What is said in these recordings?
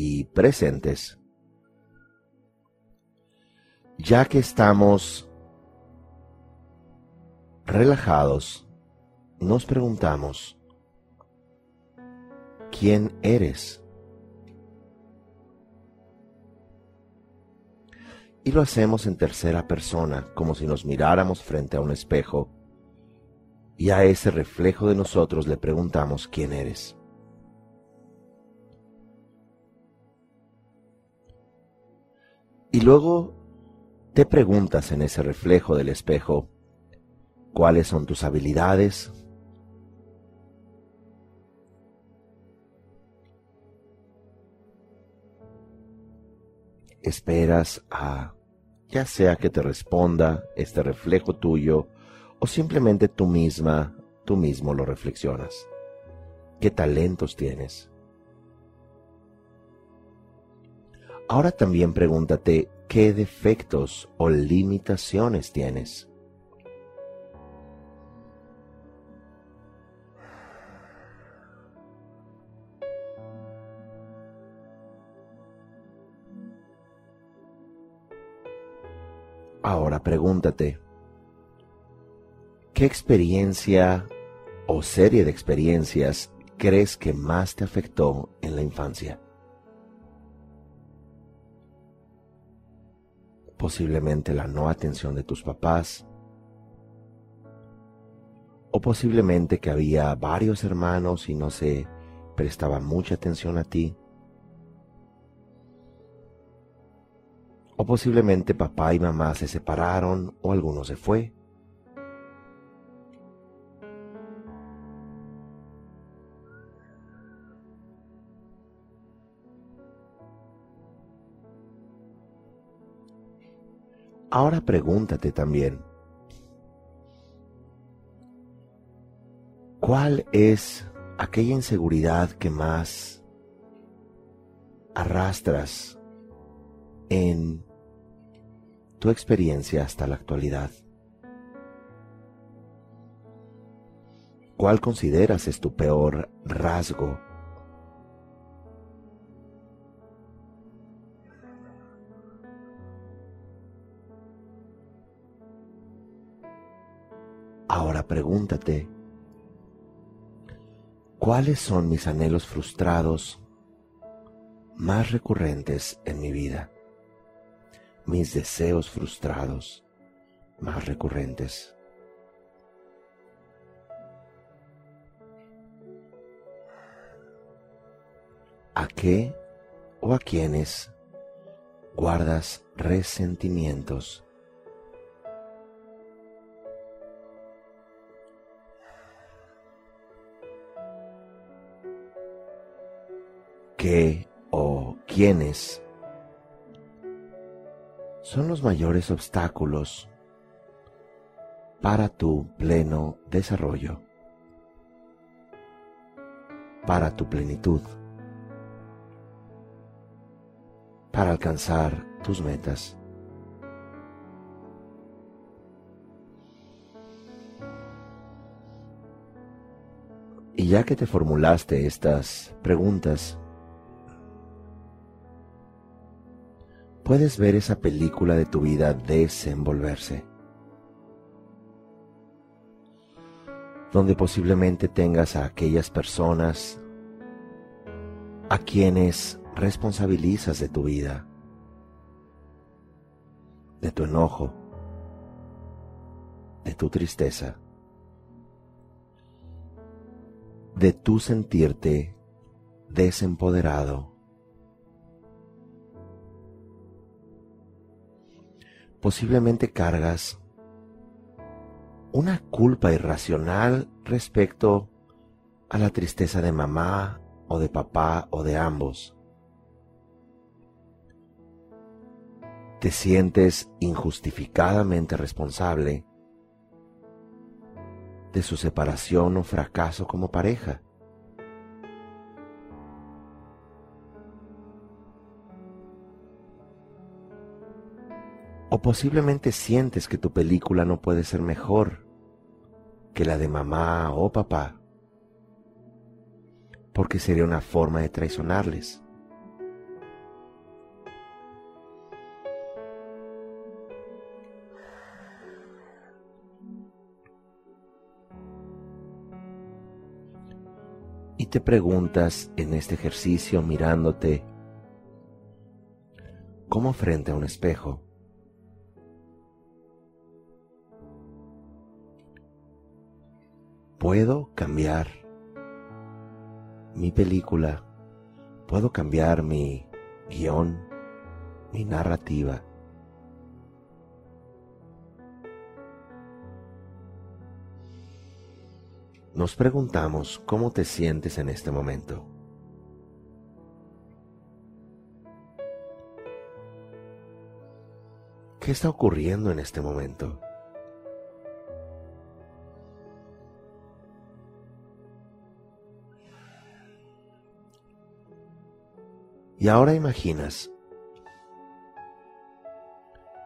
y presentes, ya que estamos relajados, nos preguntamos, ¿quién eres? Y lo hacemos en tercera persona, como si nos miráramos frente a un espejo, y a ese reflejo de nosotros le preguntamos, ¿quién eres? Luego te preguntas en ese reflejo del espejo, ¿cuáles son tus habilidades? esperas a ya sea que te responda este reflejo tuyo o simplemente tú misma, tú mismo lo reflexionas. ¿Qué talentos tienes? Ahora también pregúntate qué defectos o limitaciones tienes. Ahora pregúntate, ¿qué experiencia o serie de experiencias crees que más te afectó en la infancia? Posiblemente la no atención de tus papás, o posiblemente que había varios hermanos y no se prestaba mucha atención a ti. O posiblemente papá y mamá se separaron o alguno se fue. Ahora pregúntate también, ¿cuál es aquella inseguridad que más arrastras en tu experiencia hasta la actualidad. ¿Cuál consideras es tu peor rasgo? Ahora pregúntate, ¿cuáles son mis anhelos frustrados más recurrentes en mi vida? mis deseos frustrados más recurrentes. ¿A qué o a quiénes guardas resentimientos? ¿Qué o quiénes son los mayores obstáculos para tu pleno desarrollo, para tu plenitud, para alcanzar tus metas. Y ya que te formulaste estas preguntas, puedes ver esa película de tu vida desenvolverse. Donde posiblemente tengas a aquellas personas a quienes responsabilizas de tu vida, de tu enojo, de tu tristeza, de tu sentirte desempoderado. Posiblemente cargas una culpa irracional respecto a la tristeza de mamá o de papá o de ambos. Te sientes injustificadamente responsable de su separación o fracaso como pareja. Posiblemente sientes que tu película no puede ser mejor que la de mamá o papá, porque sería una forma de traicionarles. Y te preguntas en este ejercicio mirándote como frente a un espejo. Puedo cambiar mi película, puedo cambiar mi guion, mi narrativa. Nos preguntamos cómo te sientes en este momento. ¿Qué está ocurriendo en este momento? Y ahora imaginas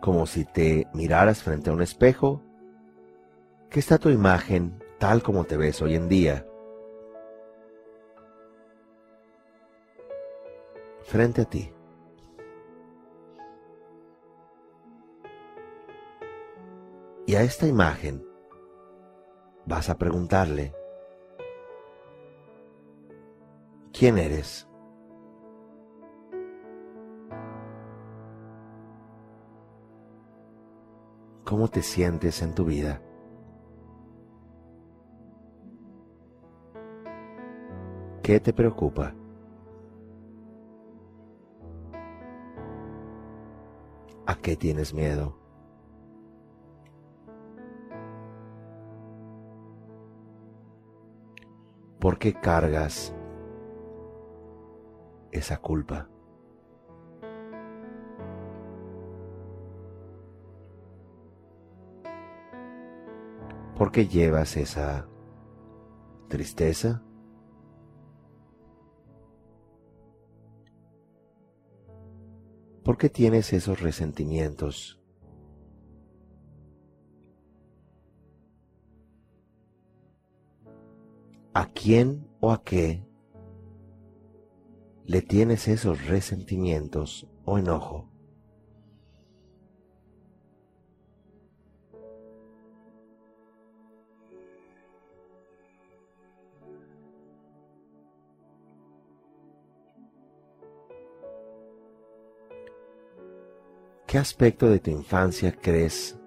como si te miraras frente a un espejo, que está tu imagen tal como te ves hoy en día, frente a ti. Y a esta imagen vas a preguntarle, ¿quién eres? ¿Cómo te sientes en tu vida? ¿Qué te preocupa? ¿A qué tienes miedo? ¿Por qué cargas esa culpa? ¿Por qué llevas esa tristeza? ¿Por qué tienes esos resentimientos? ¿A quién o a qué le tienes esos resentimientos o enojo? ¿Qué aspecto de tu infancia crees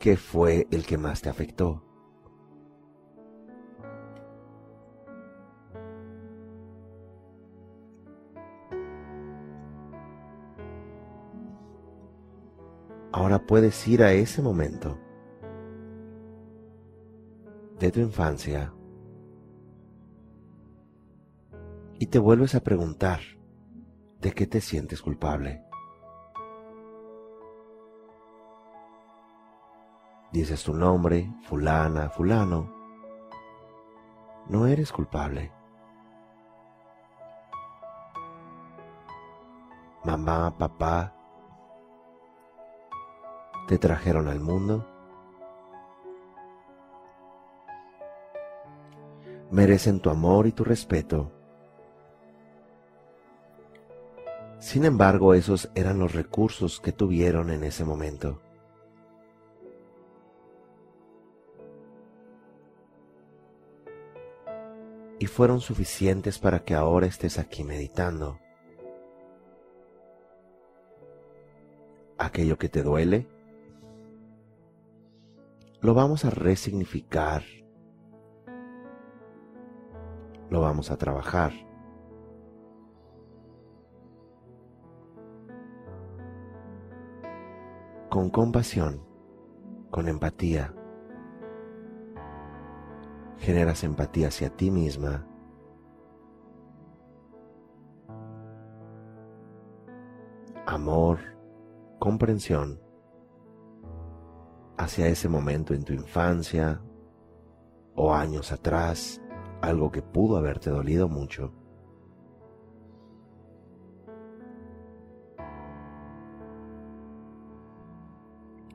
que fue el que más te afectó? Ahora puedes ir a ese momento de tu infancia y te vuelves a preguntar de qué te sientes culpable. Dices tu nombre, fulana, fulano, no eres culpable. Mamá, papá, te trajeron al mundo. Merecen tu amor y tu respeto. Sin embargo, esos eran los recursos que tuvieron en ese momento. y fueron suficientes para que ahora estés aquí meditando. Aquello que te duele, lo vamos a resignificar, lo vamos a trabajar. Con compasión, con empatía, Generas empatía hacia ti misma amor, comprensión hacia ese momento en tu infancia o años atrás, algo que pudo haberte dolido mucho.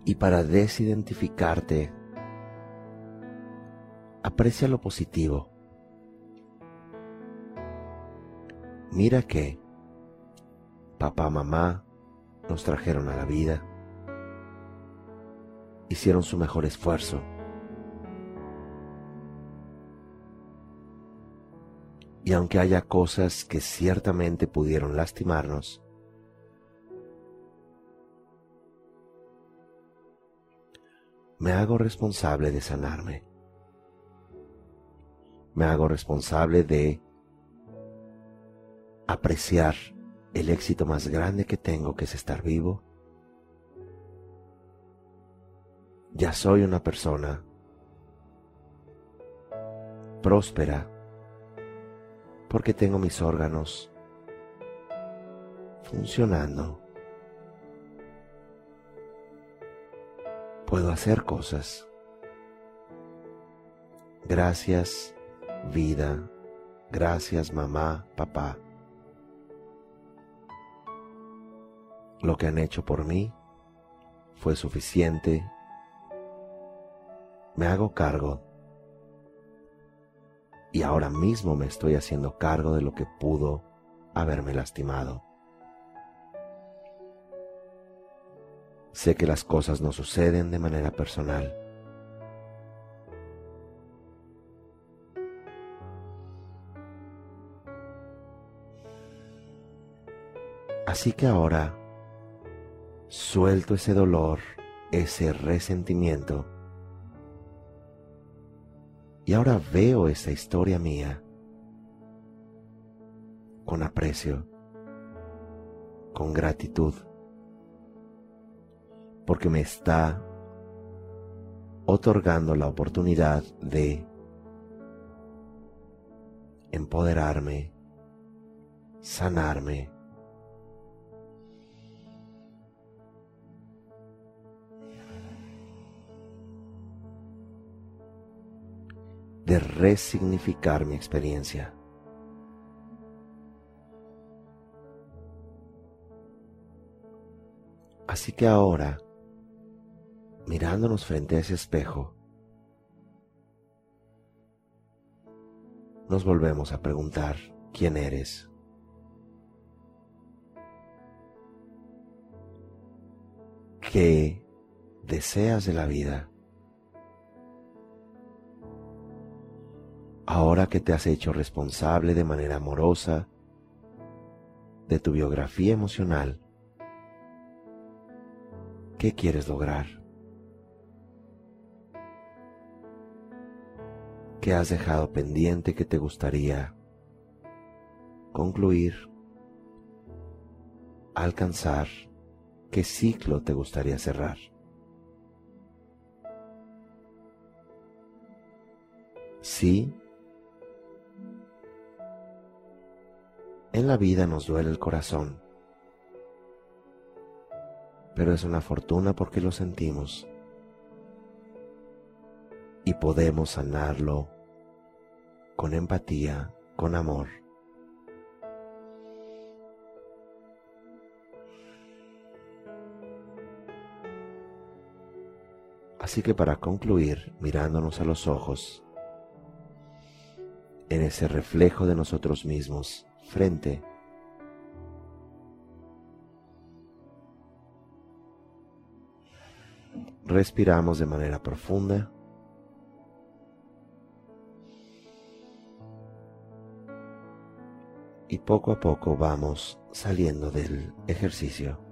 Y para desidentificarte, aprecia lo positivo. Mira que papá, mamá, nos trajeron a la vida, hicieron su mejor esfuerzo. Y aunque haya cosas que ciertamente pudieron lastimarnos, me hago responsable de sanarme. Me hago responsable de apreciar el éxito más grande que tengo, que es estar vivo. Ya soy una persona próspera porque tengo mis órganos funcionando. Puedo hacer cosas. Gracias, vida. Gracias, mamá, papá. Lo que han hecho por mí fue suficiente. Me hago cargo. Y ahora mismo me estoy haciendo cargo de lo que pudo haberme lastimado. Sé que las cosas no suceden de manera personal. Así que ahora suelto ese dolor, ese resentimiento. Y ahora veo esa historia mía con aprecio, con gratitud, porque me está otorgando la oportunidad de empoderarme, sanarme, de resignificar mi experiencia. Así que ahora, mirándonos frente a ese espejo, nos volvemos a preguntar quién eres. ¿Qué deseas de la vida? Ahora que te has hecho responsable de manera amorosa de tu biografía emocional, ¿qué quieres lograr? ¿Qué has dejado pendiente que te gustaría concluir, alcanzar? ¿Qué ciclo te gustaría cerrar? Sí En la vida nos duele el corazón, pero es una fortuna porque lo sentimos y podemos sanarlo con empatía, con amor. Así que para concluir, mirándonos a los ojos, en ese reflejo de nosotros mismos, frente. Respiramos de manera profunda. Y poco a poco vamos saliendo del ejercicio.